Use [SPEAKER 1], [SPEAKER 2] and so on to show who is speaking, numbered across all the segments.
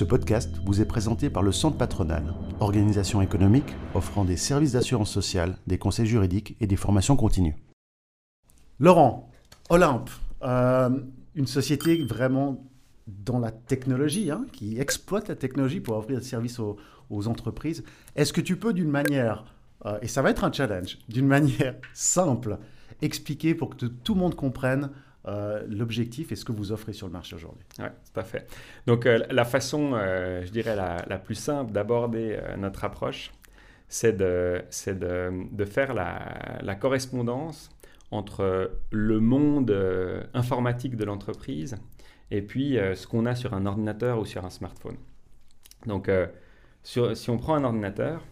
[SPEAKER 1] Ce podcast vous est présenté par le Centre Patronal, organisation économique offrant des services d'assurance sociale, des conseils juridiques et des formations continues.
[SPEAKER 2] Laurent, Olympe, euh, une société vraiment dans la technologie, hein, qui exploite la technologie pour offrir des services aux, entreprises. Est-ce que tu peux d'une manière, euh, et ça va être un challenge, d'une manière simple, expliquer pour que tout le monde comprenne euh, l'objectif et ce que vous offrez sur le marché aujourd'hui.
[SPEAKER 3] Oui, tout à fait. Donc euh, la façon, euh, je dirais, la, plus simple d'aborder notre approche, c'est de, de, de, faire la, la, correspondance entre le monde informatique de l'entreprise et puis ce qu'on a sur un ordinateur ou sur un smartphone. Donc sur, si on prend un ordinateur,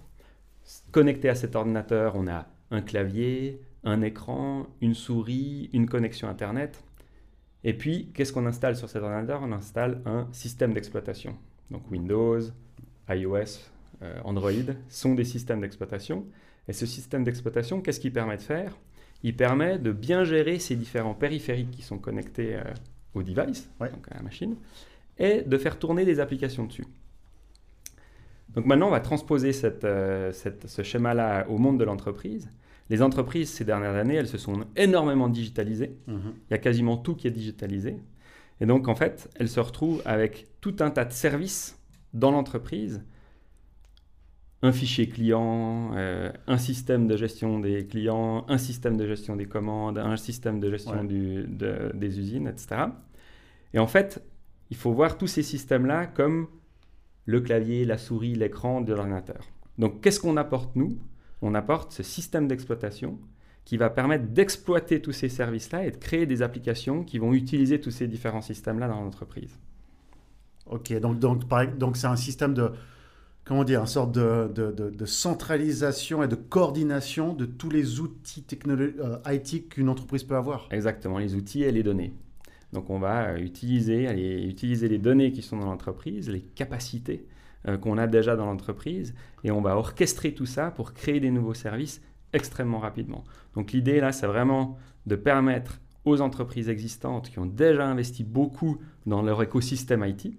[SPEAKER 3] connecté à cet ordinateur, on a un clavier, un écran, une souris, une connexion Internet. Et puis, qu'est-ce qu'on installe sur cet ordinateur? On installe un système d'exploitation. Donc Windows, iOS, euh, Android sont des systèmes d'exploitation. Et ce système d'exploitation, qu'est-ce qu'il permet de faire? Il permet de bien gérer ces différents périphériques qui sont connectés euh, au device, donc à la machine, et de faire tourner des applications dessus. Donc maintenant, on va transposer euh, ce schéma-là au monde de l'entreprise. Les entreprises, ces dernières années, elles se sont énormément digitalisées. Mhm. Il y a quasiment tout qui est digitalisé. Et donc, en fait, elles se retrouvent avec tout un tas de services dans l'entreprise. Un fichier client, euh, un système de gestion des clients, un système de gestion des commandes, un système de gestion des usines, etc. Et en fait, il faut voir tous ces systèmes-là comme le clavier, la souris, l'écran de l'ordinateur. Donc, qu'est-ce qu'on apporte, nous? On apporte ce système d'exploitation qui va permettre d'exploiter tous ces services-là et de créer des applications qui vont utiliser tous ces différents systèmes-là dans l'entreprise.
[SPEAKER 2] Ok, donc donc donc c'est un système de comment dire, une sorte de, de, centralisation et de coordination de tous les outils technologiques euh, IT qu'une entreprise peut avoir.
[SPEAKER 3] Exactement, les outils et les données. Donc on va utiliser, aller utiliser les données qui sont dans l'entreprise, les capacités qu'on a déjà dans l'entreprise et on va orchestrer tout ça pour créer des nouveaux services extrêmement rapidement. Donc l'idée là, c'est vraiment de permettre aux entreprises existantes qui ont déjà investi beaucoup dans leur écosystème IT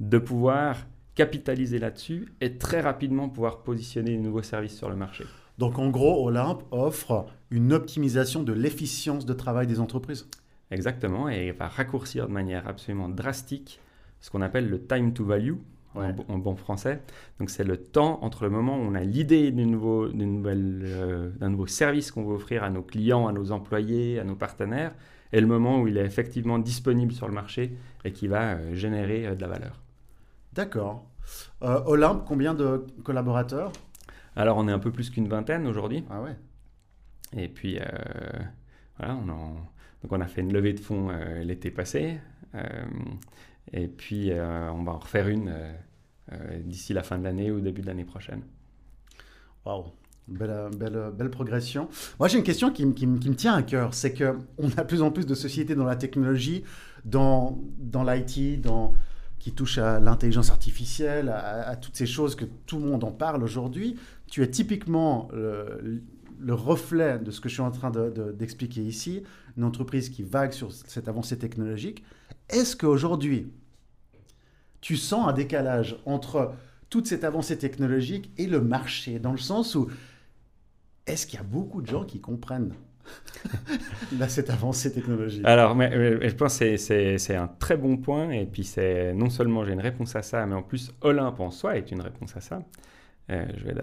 [SPEAKER 3] de pouvoir capitaliser là-dessus et très rapidement pouvoir positionner des nouveaux services sur le marché.
[SPEAKER 2] Donc en gros, Olympe offre une optimisation de l'efficience de travail des entreprises.
[SPEAKER 3] Exactement, et va raccourcir de manière absolument drastique ce qu'on appelle le time to value, en, bon français. Donc c'est le temps entre le moment où on a l'idée d'un nouveau, euh, nouveau service qu'on veut offrir à nos clients, à nos employés, à nos partenaires, et le moment où il est effectivement disponible sur le marché et qui va euh, générer euh, de la valeur.
[SPEAKER 2] D'accord. Olympe, combien de collaborateurs?
[SPEAKER 3] Alors on est un peu plus qu'une vingtaine aujourd'hui.
[SPEAKER 2] Ah ouais.
[SPEAKER 3] Et puis voilà, on, Donc on a fait une levée de fonds l'été passé. Et puis on va en refaire une euh, d'ici la fin de l'année ou début de l'année prochaine.
[SPEAKER 2] Waouh, Belle, belle, belle, progression. Moi, j'ai une question qui, qui, me tient à cœur. C'est qu'on a de plus en plus de sociétés dans la technologie, dans, dans l'IT, dans, qui touchent à l'intelligence artificielle, à, toutes ces choses que tout le monde en parle aujourd'hui. Tu es typiquement le, reflet de ce que je suis en train d'expliquer ici, une entreprise qui vague sur cette avancée technologique. Est-ce qu'aujourd'hui, tu sens un décalage entre toute cette avancée technologique et le marché, dans le sens où est-ce qu'il y a beaucoup de gens qui comprennent cette avancée technologique?
[SPEAKER 3] Alors, mais, je pense que c'est un très bon point. Et puis, c'est non seulement j'ai une réponse à ça, mais en plus, Olympe en soi est une réponse à ça. Euh, je, vais,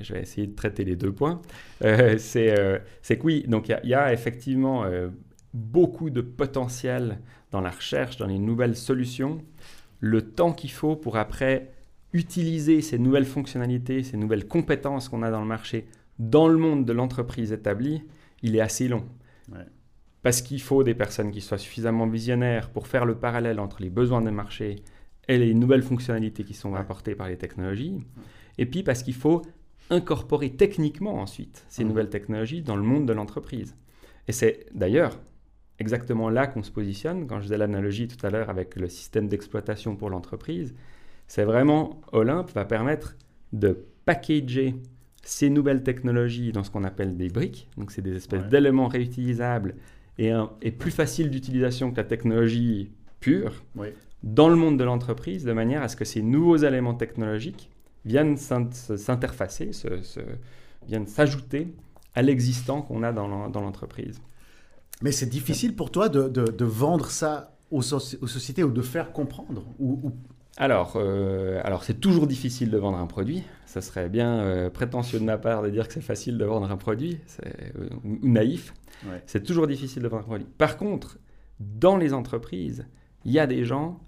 [SPEAKER 3] je, vais, essayer de traiter les deux points. Euh, euh, c'est que oui, donc il y, a effectivement beaucoup de potentiel dans la recherche, dans les nouvelles solutions le temps qu'il faut pour après utiliser ces nouvelles fonctionnalités, ces nouvelles compétences qu'on a dans le marché dans le monde de l'entreprise établie, il est assez long. Parce qu'il faut des personnes qui soient suffisamment visionnaires pour faire le parallèle entre les besoins des marchés et les nouvelles fonctionnalités qui sont apportées par les technologies. Et puis parce qu'il faut incorporer techniquement ensuite ces nouvelles technologies dans le monde de l'entreprise. Et c'est d'ailleurs exactement là qu'on se positionne. Quand je faisais l'analogie tout à l'heure avec le système d'exploitation pour l'entreprise, c'est vraiment Olympe va permettre de packager ces nouvelles technologies dans ce qu'on appelle des briques. Donc, c'est des espèces d'éléments réutilisables et, et, plus faciles d'utilisation que la technologie pure dans le monde de l'entreprise, de manière à ce que ces nouveaux éléments technologiques viennent s'interfacer, viennent s'ajouter à l'existant qu'on a dans l'entreprise.
[SPEAKER 2] Mais c'est difficile pour toi de, vendre ça aux, sociétés ou de faire comprendre ou,
[SPEAKER 3] Alors, euh, alors c'est toujours difficile de vendre un produit. Ça serait bien euh, prétentieux de ma part de dire que c'est facile de vendre un produit, euh, ou naïf. C'est toujours difficile de vendre un produit. Par contre, dans les entreprises, il y a des gens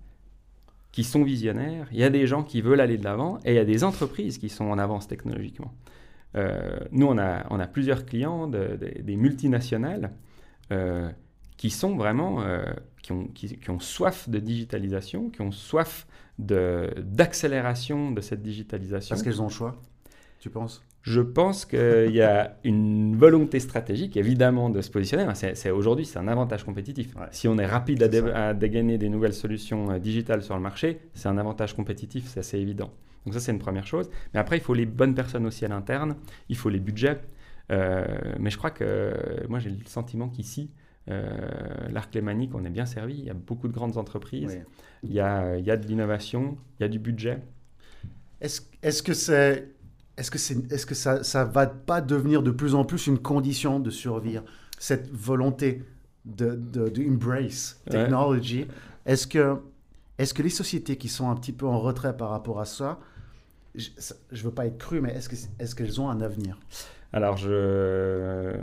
[SPEAKER 3] qui sont visionnaires, il y a des gens qui veulent aller de l'avant et il y a des entreprises qui sont en avance technologiquement. nous, on a, on a plusieurs clients, des multinationales euh, qui sont vraiment, euh, qui, ont, qui, ont, soif de digitalisation, qui ont soif d'accélération de, cette digitalisation.
[SPEAKER 2] Parce qu'elles ont le choix, tu penses?
[SPEAKER 3] Je pense qu'il y a une volonté stratégique, évidemment, de se positionner. C'est, aujourd'hui, c'est un avantage compétitif. Si on est rapide à, à, dégainer des nouvelles solutions euh, digitales sur le marché, c'est un avantage compétitif, c'est assez évident. Donc ça, c'est une première chose. Mais après, il faut les bonnes personnes aussi à l'interne, il faut les budgets. Euh, mais je crois que moi, j'ai le sentiment qu'ici, euh, l'arc lémanique, on est bien servi. Il y a beaucoup de grandes entreprises. Il, y a, il, y a, de l'innovation, il y a du budget.
[SPEAKER 2] Est-ce est que c'est est-ce que, c'est, est-ce que ça ne va pas devenir de plus en plus une condition de survie, cette volonté de, de, embrace technology Est-ce que, est que les sociétés qui sont un petit peu en retrait par rapport à ça, je ne veux pas être cru, mais est-ce, que, est-ce qu'elles ont un avenir?
[SPEAKER 3] Alors, je,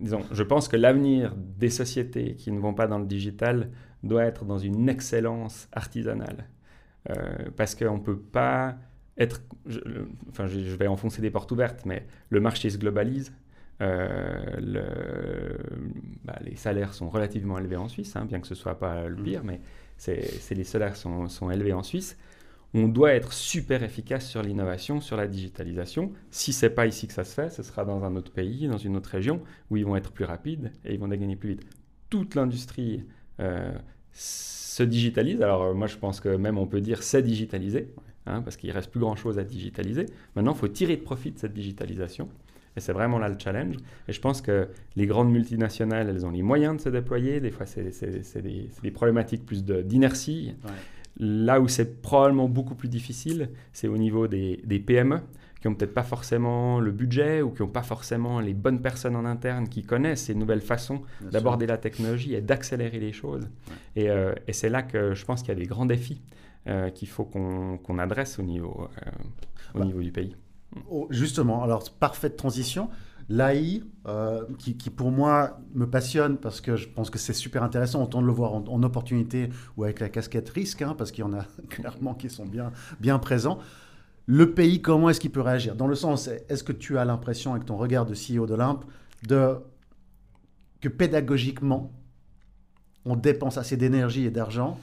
[SPEAKER 3] disons, je pense que l'avenir des sociétés qui ne vont pas dans le digital doit être dans une excellence artisanale. Euh, parce qu'on ne peut pas être... enfin, je, vais enfoncer des portes ouvertes, mais le marché se globalise. Euh, le, bah, les salaires sont relativement élevés en Suisse, hein, bien que ce ne soit pas le mmh. pire, mais c'est, les salaires sont, sont élevés en Suisse on doit être super efficace sur l'innovation, sur la digitalisation. Si c'est pas ici que ça se fait, ce sera dans un autre pays, dans une autre région, où ils vont être plus rapides et ils vont gagner plus vite. Toute l'industrie euh, se digitalise. Alors euh, moi, je pense que même on peut dire c'est digitalisé, hein, parce qu'il reste plus grand-chose à digitaliser. Maintenant, il faut tirer profit de cette digitalisation. Et c'est vraiment là le challenge. Et je pense que les grandes multinationales, elles ont les moyens de se déployer. Des fois, c'est des, problématiques plus d'inertie. Là où c'est probablement beaucoup plus difficile, c'est au niveau des, PME qui n'ont peut-être pas forcément le budget ou qui n'ont pas forcément les bonnes personnes en interne qui connaissent ces nouvelles façons d'aborder la technologie et d'accélérer les choses. Euh, et, c'est là que je pense qu'il y a des grands défis euh, qu'il faut qu'on adresse au niveau, euh, au bah, niveau du pays.
[SPEAKER 2] Justement, alors parfaite transition. L'AI, euh, qui, pour moi me passionne parce que je pense que c'est super intéressant, autant de le voir en, opportunité ou avec la casquette risque, hein, parce qu'il y en a clairement qui sont bien, bien présents. Le pays, comment est-ce qu'il peut réagir? Dans le sens, est-ce que tu as l'impression, avec ton regard de CEO d'Olympe, que pédagogiquement, on dépense assez d'énergie et d'argent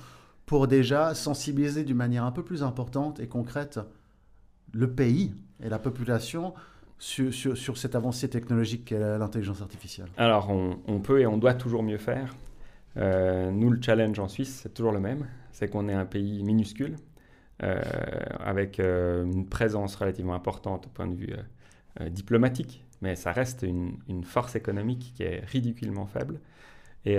[SPEAKER 2] pour déjà sensibiliser d'une manière un peu plus importante et concrète le pays et la population sur, cette avancée technologique qu'est l'intelligence artificielle
[SPEAKER 3] Alors, on, peut et on doit toujours mieux faire. Euh, nous, le challenge en Suisse, c'est toujours le même. C'est qu'on est un pays minuscule, euh, avec euh, une présence relativement importante au point de vue diplomatique, mais ça reste une, force économique qui est ridiculement faible. Et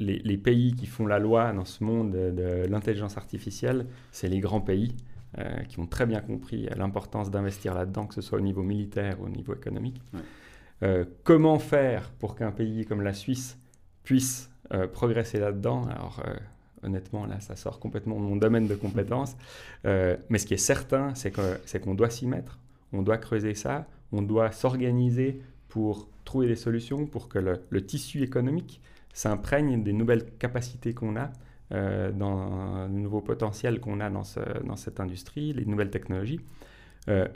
[SPEAKER 3] les, les, pays qui font la loi dans ce monde de l'intelligence artificielle, c'est les grands pays euh, qui ont très bien compris l'importance d'investir là-dedans, que ce soit au niveau militaire ou au niveau économique. Euh, comment faire pour qu'un pays comme la Suisse puisse euh, progresser là-dedans? Alors, honnêtement, là, ça sort complètement de mon domaine de compétences. mais ce qui est certain, c'est qu'on doit s'y mettre, on doit creuser ça, on doit s'organiser pour trouver des solutions pour que le tissu économique s'imprègne des nouvelles capacités qu'on a euh, dans le nouveau potentiel qu'on a dans, dans, cette industrie, les nouvelles technologies. Euh,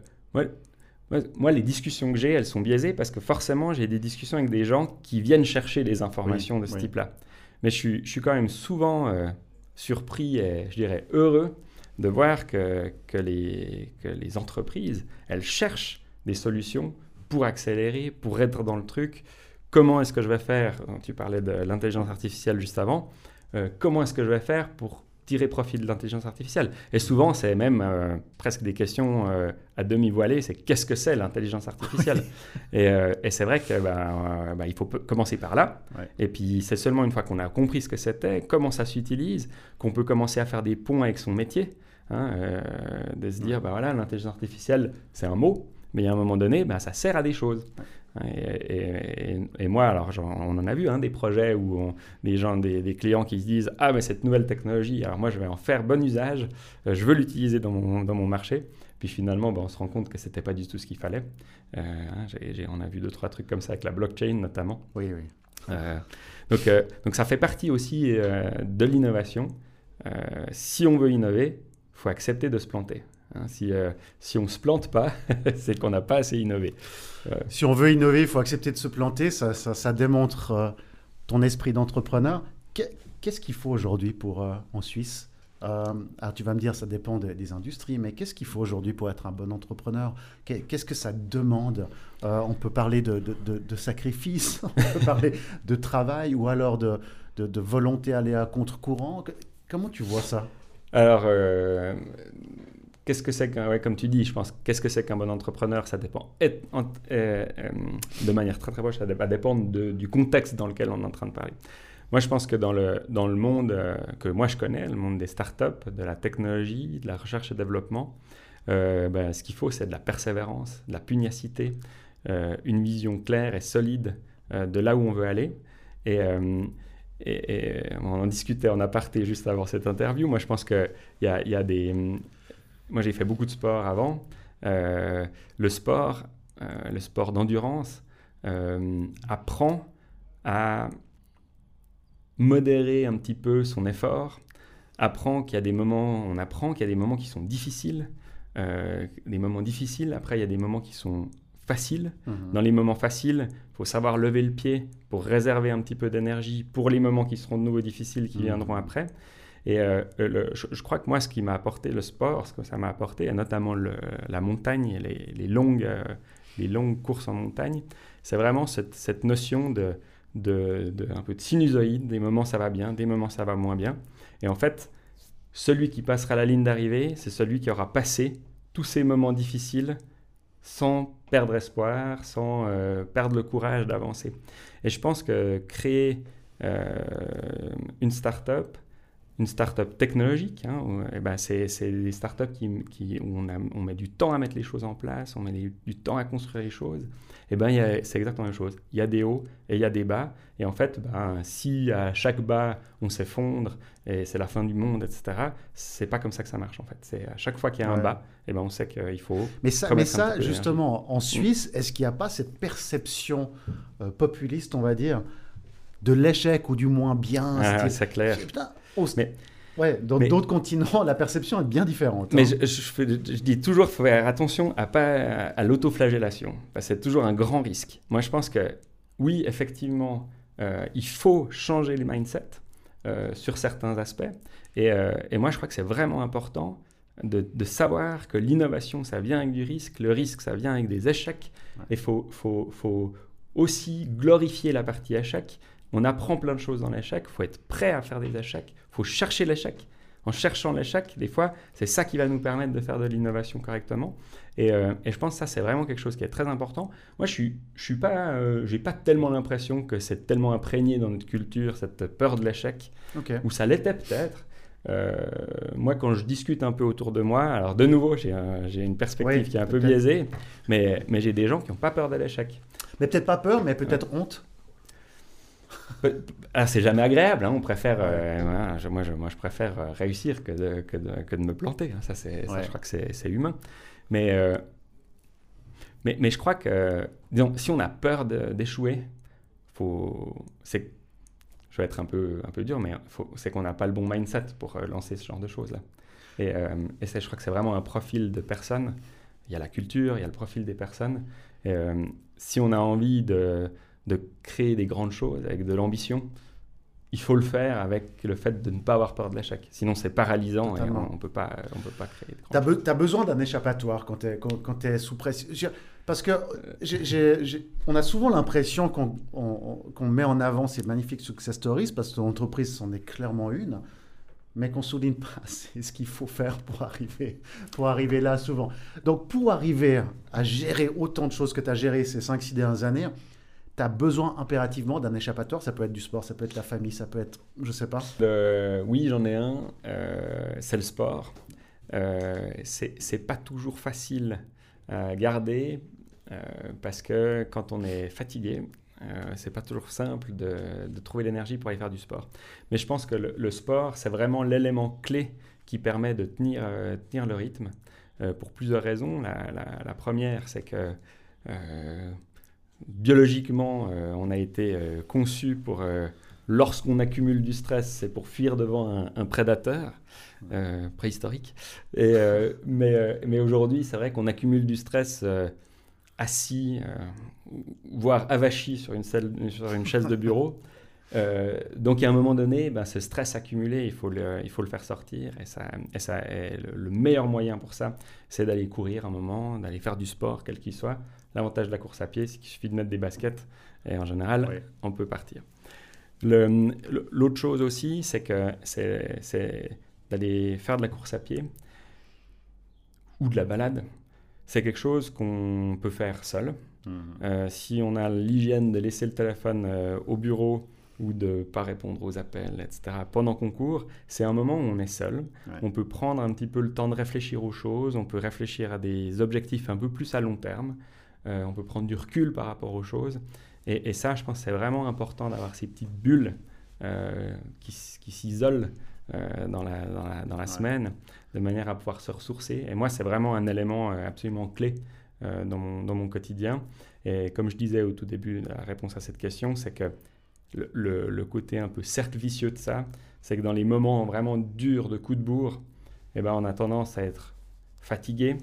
[SPEAKER 3] moi, les discussions que j'ai, elles sont biaisées parce que forcément, j'ai des discussions avec des gens qui viennent chercher des informations de ce type-là. Mais je suis, je suis, quand même souvent euh, surpris et, je dirais, heureux de voir que, que, les, que les entreprises, elles cherchent des solutions pour accélérer, pour être dans le truc. Comment est-ce que je vais faire? Tu parlais de l'intelligence artificielle juste avant. Euh, comment est-ce que je vais faire pour tirer profit de l'intelligence artificielle? Et souvent, c'est même euh, presque des questions euh, à demi voilées, c'est qu'est-ce que c'est l'intelligence artificielle? Et, et c'est vrai qu'il ben, ben, faut commencer par là. Et puis, c'est seulement une fois qu'on a compris ce que c'était, comment ça s'utilise, qu'on peut commencer à faire des ponts avec son métier. Hein, de se dire, ben, voilà, l'intelligence artificielle, c'est un mot, mais à un moment donné, ça sert à des choses. Et, moi, alors on en a vu hein, des projets où des gens, des, clients qui se disent Ah, mais cette nouvelle technologie, alors moi je vais en faire bon usage, euh, je veux l'utiliser dans mon, dans mon marché. Puis finalement, ben, on se rend compte que ce n'était pas du tout ce qu'il fallait. Euh, hein, on a vu deux, trois trucs comme ça avec la blockchain notamment.
[SPEAKER 2] Oui, oui.
[SPEAKER 3] Euh, donc, donc ça fait partie aussi de l'innovation. si on veut innover, il faut accepter de se planter. Hein, si, euh, si on ne se plante pas, c'est qu'on n'a pas assez innové.
[SPEAKER 2] Euh, si on veut innover, il faut accepter de se planter. Ça, ça, démontre euh, ton esprit d'entrepreneur. Qu'est-ce qu'il faut aujourd'hui pour en Suisse? Alors tu vas me dire, ça dépend des, industries, mais qu'est-ce qu'il faut aujourd'hui pour être un bon entrepreneur? Qu'est-ce que ça demande? On peut parler de, de, de, sacrifice, on peut parler de travail ou alors de, volonté à aller à contre-courant. Comment tu vois ça?
[SPEAKER 3] Alors, qu'est-ce que c'est qu'un, comme tu dis, je pense, qu'est-ce que c'est qu'un bon entrepreneur Ça dépend euh, euh, de manière très très proche, ça va dépendre du contexte dans lequel on est en train de parler. Moi, je pense que dans le, dans le monde euh, que moi je connais, le monde des startups, de la technologie, de la recherche et développement, ben, ce qu'il faut, c'est de la persévérance, de la pugnacité, une vision claire et solide de là où on veut aller. Et, et, on en discutait en aparté juste avant cette interview. Moi, je pense qu'il y a, y a des moi, j'ai fait beaucoup de sport avant. Euh, le sport, euh, le sport d'endurance, euh, apprend à modérer un petit peu son effort, apprend qu'il y a des moments, on apprend qu'il y a des moments qui sont difficiles, des moments difficiles. Après, il y a des moments qui sont faciles. Mhm. Dans les moments faciles, il faut savoir lever le pied pour réserver un petit peu d'énergie pour les moments qui seront de nouveau difficiles, qui mhm. viendront après. Et euh, je, crois que moi, ce qui m'a apporté le sport, ce que ça m'a apporté, notamment la montagne, les, longues, euh, les longues courses en montagne, c'est vraiment cette, notion de, un peu de sinusoïde. Des moments ça va bien, des moments ça va moins bien. Et en fait, celui qui passera la ligne d'arrivée, c'est celui qui aura passé tous ces moments difficiles sans perdre espoir, sans euh, perdre le courage d'avancer. Et je pense que créer une start-up, une start-up technologique. Hein, eh ben c'est, des start-up qui, qui, où on, on, met du temps à mettre les choses en place, on met du temps à construire les choses. Et eh ben, c'est exactement la même chose. Il y a des hauts et il y a des bas. Et en fait, ben, si à chaque bas, on s'effondre et c'est la fin du monde, etc., c'est pas comme ça que ça marche en fait. C'est à chaque fois qu'il y a un bas, et eh ben, on sait qu'il faut.
[SPEAKER 2] Mais ça, mais ça justement, en Suisse, est-ce qu'il n'y a pas cette perception euh, populiste, on va dire, de l'échec ou du moins bien
[SPEAKER 3] ah, C'est clair.
[SPEAKER 2] Mais, ouais, dans d'autres continents, la perception est bien différente.
[SPEAKER 3] Mais hein. je, je, dis toujours qu'il faut faire attention à pas à, l'autoflagellation, c'est toujours un grand risque. Moi, je pense que oui, effectivement, euh, il faut changer les mindsets euh, sur certains aspects. Et, euh, et, moi, je crois que c'est vraiment important de, de savoir que l'innovation, ça vient avec du risque, le risque, ça vient avec des échecs. Et il faut, faut, faut aussi glorifier la partie échec, on apprend plein de choses dans l'échec, il faut être prêt à faire des échecs, il faut chercher l'échec. En cherchant l'échec, des fois, c'est ça qui va nous permettre de faire de l'innovation correctement. Et, euh, je pense que ça, c'est vraiment quelque chose qui est très important. Moi, je suis, je suis pas, euh, j'ai pas tellement l'impression que c'est tellement imprégné dans notre culture, cette peur de l'échec, ou ça l'était peut-être. Euh, moi, quand je discute un peu autour de moi, alors de nouveau, j'ai une perspective qui est un peu biaisée, mais, mais j'ai des gens qui n'ont pas peur de l'échec.
[SPEAKER 2] Mais peut-être pas peur, mais peut-être honte
[SPEAKER 3] c'est jamais agréable. Hein. On préfère, euh, moi, je, moi, je préfère euh, réussir que de, que de, que de me planter. Hein. Ça, c'est, je crois que c'est, humain. Mais, euh, mais, mais, je crois que, disons, si on a peur d'échouer, faut, c'est, je vais être un peu, un peu dur, mais c'est qu'on n'a pas le bon mindset pour lancer ce genre de choses-là. Et, et je crois que c'est vraiment un profil de personne. Il y a la culture, il y a le profil des personnes. Et, si on a envie de de créer des grandes choses avec de l'ambition, il faut le faire avec le fait de ne pas avoir peur de l'échec. Sinon, c'est paralysant et on ne peut, pas, on peut pas créer.
[SPEAKER 2] Tu as, besoin d'un échappatoire quand tu es, quand, es sous pression. Parce que on a souvent l'impression qu'on met en avant ces magnifiques success stories, parce que l'entreprise c'en est clairement une. mais qu'on souligne pas. C'est ce qu'il faut faire pour arriver, pour arriver là souvent. Donc, pour arriver à gérer autant de choses que tu as géré ces 5-6 dernières années, tu besoin impérativement d'un échappatoire. Ça peut être du sport, ça peut être la famille, ça peut être, je sais pas.
[SPEAKER 3] oui, j'en ai un. Euh, c'est le sport. Euh, c'est pas toujours facile à garder euh, parce que quand on est fatigué, euh, c'est pas toujours simple de, de trouver l'énergie pour aller faire du sport. Mais je pense que le, sport, c'est vraiment l'élément clé qui permet de tenir, tenir le rythme pour plusieurs raisons. La, la, première, c'est que biologiquement, on a été conçu pour lorsqu'on accumule du stress, c'est pour fuir devant un, prédateur préhistorique. Mais, aujourd'hui, c'est vrai qu'on accumule du stress assis, euh, voire avachi sur une, chaise de bureau. Euh, donc, à un moment donné, ben, ce stress accumulé, il faut le, faire sortir. Et, le, meilleur moyen pour ça, c'est d'aller courir un moment, d'aller faire du sport, quel qu'il soit. L'avantage de la course à pied, c'est qu'il suffit de mettre des baskets et en général, on peut partir. L'autre chose aussi, c'est que c'est d'aller faire de la course à pied ou de la balade c'est quelque chose qu'on peut faire seul. Mhm. Euh, si on a l'hygiène de laisser le téléphone euh, au bureau ou de ne pas répondre aux appels, etc., pendant qu'on court, c'est un moment où on est seul. On peut prendre un petit peu le temps de réfléchir aux choses, on peut réfléchir à des objectifs un peu plus à long terme, euh, on peut prendre du recul par rapport aux choses. Et, ça, je pense que c'est vraiment important d'avoir ces petites bulles qui, qui s'isolent dans la, dans la, dans la semaine de manière à pouvoir se ressourcer. Et moi, c'est vraiment un élément euh, absolument clé euh, dans, mon, dans, mon, quotidien. Et comme je disais au tout début de la réponse à cette question, c'est que le, le, côté un peu cercle vicieux de ça, c'est que dans les moments vraiment durs de coup de bourre, eh ben, on a tendance à être fatigué,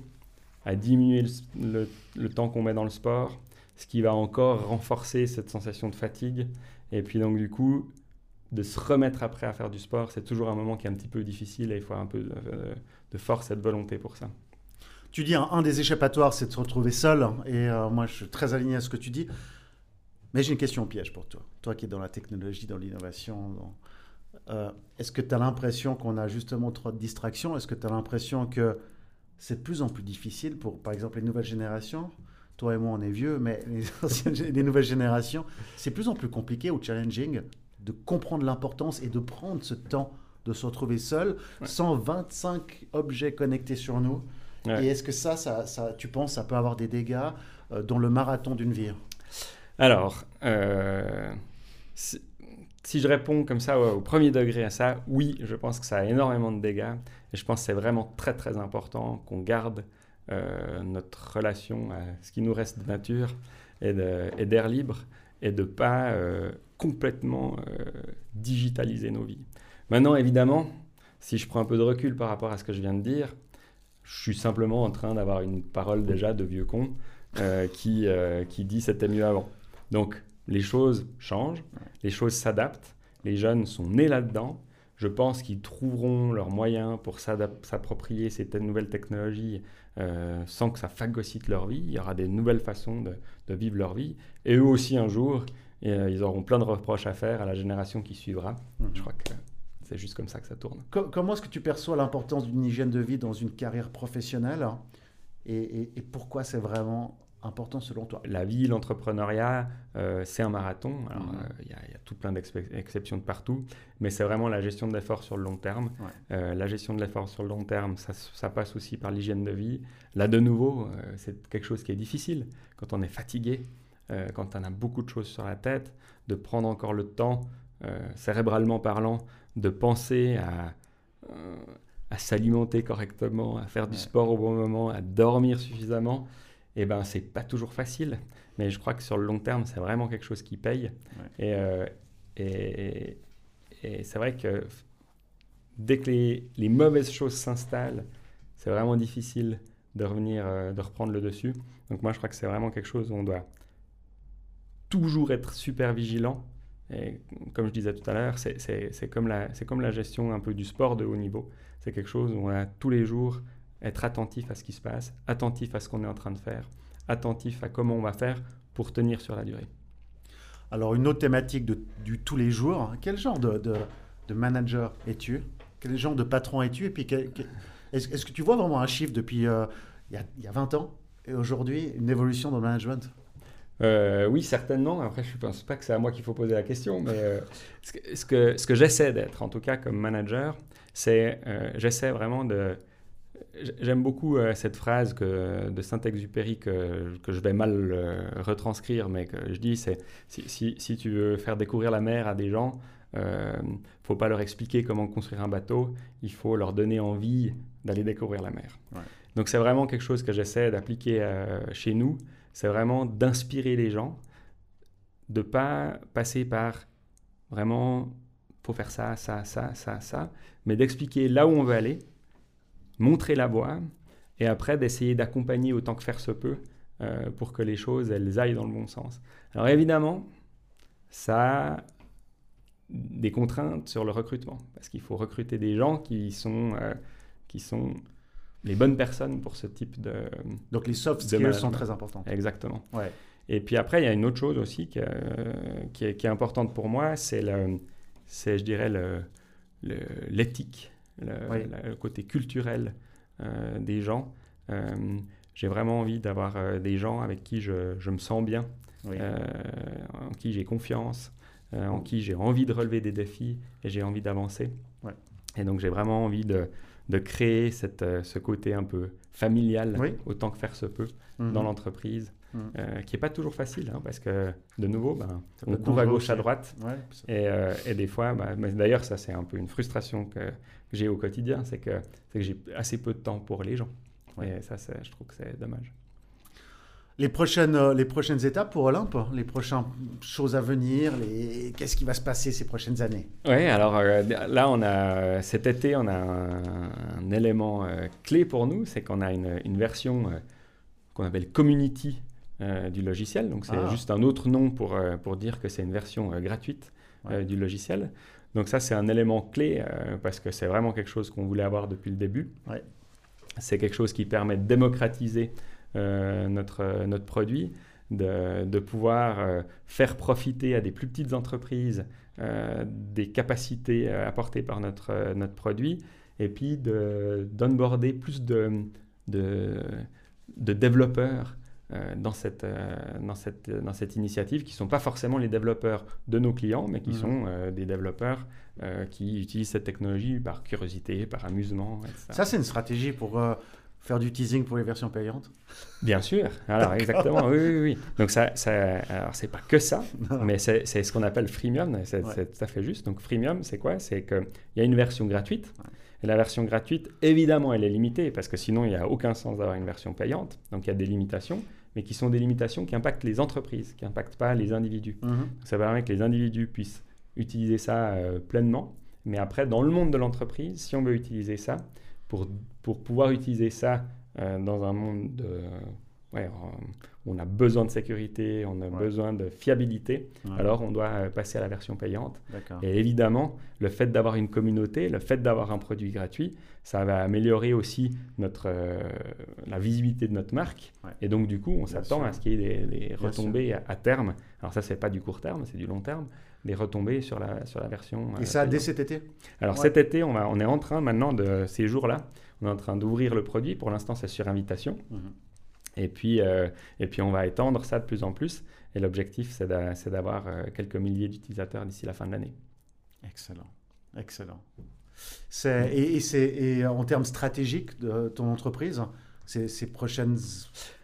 [SPEAKER 3] à diminuer le, temps qu'on met dans le sport, ce qui va encore renforcer cette sensation de fatigue. Et puis donc du coup, de se remettre après à faire du sport, c'est toujours un moment qui est un petit peu difficile et il faut un peu de, force et de volonté pour ça.
[SPEAKER 2] Tu dis un, des échappatoires, c'est de se retrouver seul. Et euh, moi, je suis très aligné à ce que tu dis. Mais j'ai une question piège pour toi. Toi qui es dans la technologie, dans l'innovation, euh, est-ce que tu as l'impression qu'on a justement trop de distractions? Est-ce que tu as l'impression que c'est de plus en plus difficile pour, par exemple, les nouvelles générations Toi et moi, on est vieux, mais les, les nouvelles générations, c'est de plus en plus compliqué ou challenging de comprendre l'importance et de prendre ce temps de se retrouver seul, 125 objets connectés sur nous. Et est-ce que ça, ça, ça, tu penses, ça peut avoir des dégâts euh, dans le marathon d'une vie?
[SPEAKER 3] Alors, euh, si, je réponds comme ça au, premier degré à ça, oui, je pense que ça a énormément de dégâts. Et je pense que c'est vraiment très très important qu'on garde euh, notre relation à ce qui nous reste de nature et d'air libre et de ne pas complètement euh, digitaliser nos vies. Maintenant, évidemment, si je prends un peu de recul par rapport à ce que je viens de dire, je suis simplement en train d'avoir une parole déjà de vieux con euh, qui, euh, qui dit c'était mieux avant. Donc, les choses changent, les choses s'adaptent, les jeunes sont nés là-dedans. Je pense qu'ils trouveront leurs moyens pour s'approprier ces nouvelles technologies sans que ça phagocyte leur vie. Il y aura des nouvelles façons de, de vivre leur vie. Et eux aussi, un jour, et euh, ils auront plein de reproches à faire à la génération qui suivra. Mhm. Je crois que c'est juste comme ça que ça tourne.
[SPEAKER 2] comment est-ce que tu perçois l'importance d'une hygiène de vie dans une carrière professionnelle? Et, pourquoi c'est vraiment important selon toi
[SPEAKER 3] La vie, l'entrepreneuriat, euh, c'est un marathon. Mhm. Euh, il y, a tout plein d'exceptions de partout, mais c'est vraiment la gestion de l'effort sur le long terme. la gestion de l'effort sur le long terme, ça, ça passe aussi par l'hygiène de vie. Là, de nouveau, c'est quelque chose qui est difficile quand on est fatigué. Euh, quand on a beaucoup de choses sur la tête, de prendre encore le temps, euh, cérébralement parlant, de penser à, euh, à s'alimenter correctement, à faire du sport au bon moment, à dormir suffisamment, eh ben c'est pas toujours facile. Mais je crois que sur le long terme, c'est vraiment quelque chose qui paye. Et, et, et c'est vrai que dès que les, les mauvaises choses s'installent, c'est vraiment difficile de revenir, de reprendre le dessus. Donc moi, je crois que c'est vraiment quelque chose où on doit toujours être super vigilant. Et comme je disais tout à l'heure, c'est comme, la, comme la gestion un peu du sport de haut niveau. C'est quelque chose où on a tous les jours être attentif à ce qui se passe, attentif à ce qu'on est en train de faire, attentif à comment on va faire pour tenir sur la durée.
[SPEAKER 2] Alors une autre thématique de, du tous les jours, quel genre de, de, manager es-tu? Quel genre de patron es-tu? Et puis, est-ce que tu vois vraiment un chiffre depuis il, y a, il, y a, 20 ans et aujourd'hui, une évolution dans le management?
[SPEAKER 3] Oui, certainement. Après, je ne pense pas que c'est à moi qu'il faut poser la question, mais ce que, ce que, ce que j'essaie d'être, en tout cas comme manager, c'est j'essaie vraiment de, J'aime beaucoup euh, cette phrase que, de Saint-Exupéry que, que, je vais mal euh, retranscrire, mais que je dis, c'est si, si, tu veux faire découvrir la mer à des gens, il euh, ne faut pas leur expliquer comment construire un bateau, il faut leur donner envie d'aller découvrir la mer. Donc c'est vraiment quelque chose que j'essaie d'appliquer chez nous, c'est vraiment d'inspirer les gens, de pas passer par vraiment, faut faire ça, ça, ça, ça, ça, mais d'expliquer là où on veut aller montrer la voie et après d'essayer d'accompagner autant que faire se peut euh, pour que les choses elles aillent dans le bon sens. Alors évidemment, ça a des contraintes sur le recrutement parce qu'il faut recruter des gens qui sont, euh, qui sont les bonnes personnes pour ce type de.
[SPEAKER 2] Donc les soft skills sont très importants.
[SPEAKER 3] Exactement. Ouais. Et puis après, il y a une autre chose aussi qui, qui, est, qui est, importante pour moi, c'est, le, c'est je dirais, le, l'éthique le, côté culturel euh, des gens. Euh, j'ai vraiment envie d'avoir euh, des gens avec qui je, je me sens bien, en qui j'ai confiance, en qui j'ai envie de relever des défis et j'ai envie d'avancer. Et donc j'ai vraiment envie de, de créer cette, ce côté un peu familial, autant que faire se peut, mhm. dans l'entreprise. Mhm. qui n'est pas toujours facile, hein, parce que de nouveau, ben, on court à gauche, à droite, et, et, des fois, bah, d'ailleurs ça c'est un peu une frustration que, que j'ai au quotidien, c'est que, que j'ai assez peu de temps pour les gens. Et ça, je trouve que c'est dommage.
[SPEAKER 2] Les prochaines, euh, les prochaines étapes pour Olympe, les prochaines choses à venir, les... qu'est-ce qui va se passer ces prochaines années?
[SPEAKER 3] Oui, alors euh, là, on a, cet été, on a un, élément euh, clé pour nous, c'est qu'on a une, une version qu'on appelle Community du logiciel. Donc c'est ah. juste un autre nom pour, pour dire que c'est une version gratuite du logiciel. Donc ça, c'est un élément clé euh, parce que c'est vraiment quelque chose qu'on voulait avoir depuis le début. C'est quelque chose qui permet de démocratiser euh, notre, notre produit, de, de pouvoir euh, faire profiter à des plus petites entreprises des capacités apportées par notre, notre produit et puis d'onboarder plus de, de, de développeurs dans, cette, euh, dans, cette, dans cette initiative qui ne sont pas forcément les développeurs de nos clients, mais qui mhm. sont euh, des développeurs qui utilisent cette technologie par curiosité, par amusement. Etc.
[SPEAKER 2] Ça, c'est une stratégie pour faire du teasing pour les versions payantes?
[SPEAKER 3] Bien sûr. Alors, exactement. Oui, oui, oui. Donc, ça, ça alors, c'est pas que ça, mais c'est ce qu'on appelle freemium. C'est tout à fait juste. Donc, freemium, c'est quoi? C'est qu'il y a une version gratuite. Et la version gratuite, évidemment, elle est limitée parce que sinon, il n'y a aucun sens d'avoir une version payante. Donc, il y a des limitations mais qui sont des limitations qui impactent les entreprises, qui n'impactent pas les individus. Mhm. Ça permet que les individus puissent utiliser ça euh, pleinement, mais après, dans le monde de l'entreprise, si on veut utiliser ça, pour, pour pouvoir utiliser ça euh, dans un monde de, ouais, on a besoin de sécurité, on a besoin de fiabilité, alors on doit euh, passer à la version payante. Et évidemment, le fait d'avoir une communauté, le fait d'avoir un produit gratuit, ça va améliorer aussi notre, euh, la visibilité de notre marque. Et donc, du coup, on s'attend à ce qu'il y ait des, retombées à, terme. Alors ça, c'est pas du court terme, c'est du long terme. Des retombées sur la, sur la version.
[SPEAKER 2] Et ça, dès cet été?
[SPEAKER 3] Alors cet été, on, va, on est en train maintenant de ces jours-là, on est en train d'ouvrir le produit. Pour l'instant, c'est sur invitation. Mhm. Et puis, euh, et puis on va étendre ça de plus en plus. Et l'objectif, c'est d'avoir euh, quelques milliers d'utilisateurs d'ici la fin de l'année.
[SPEAKER 2] Excellent, excellent. Et, et, et, en termes stratégiques de ton entreprise, ces, ces prochaines...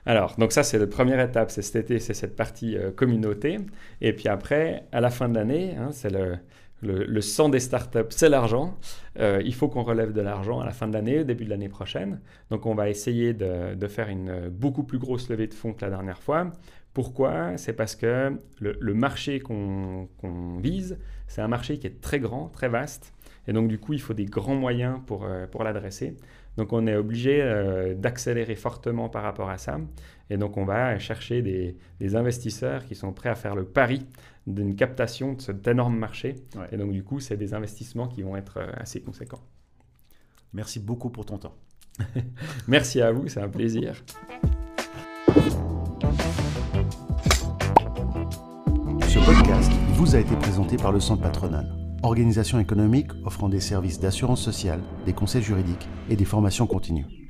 [SPEAKER 3] Alors, donc ça, c'est la première étape, c'est cet été, c'est cette partie euh, communauté. Et puis après, à la fin de l'année, hein, c'est le, le, sang des startups, c'est l'argent. Euh, il faut qu'on relève de l'argent à la fin de l'année, au début de l'année prochaine. Donc on va essayer de, faire une beaucoup plus grosse levée de fonds que la dernière fois. Pourquoi? C'est parce que le, marché qu'on vise, c'est un marché qui est très grand, très vaste. Et donc du coup, il faut des grands moyens pour, euh, pour l'adresser. Donc on est obligé euh, d'accélérer fortement par rapport à ça. Et donc on va chercher des, des investisseurs qui sont prêts à faire le pari d'une captation de cet énorme marché. Et donc, du coup, c'est des investissements qui vont être euh, assez conséquents.
[SPEAKER 2] Merci beaucoup pour ton temps.
[SPEAKER 3] Merci à vous, c'est un plaisir.
[SPEAKER 1] Ce podcast vous a été présenté par le Centre patronal.
[SPEAKER 2] Organisation économique offrant des services d'assurance sociale, des conseils juridiques et des formations continues.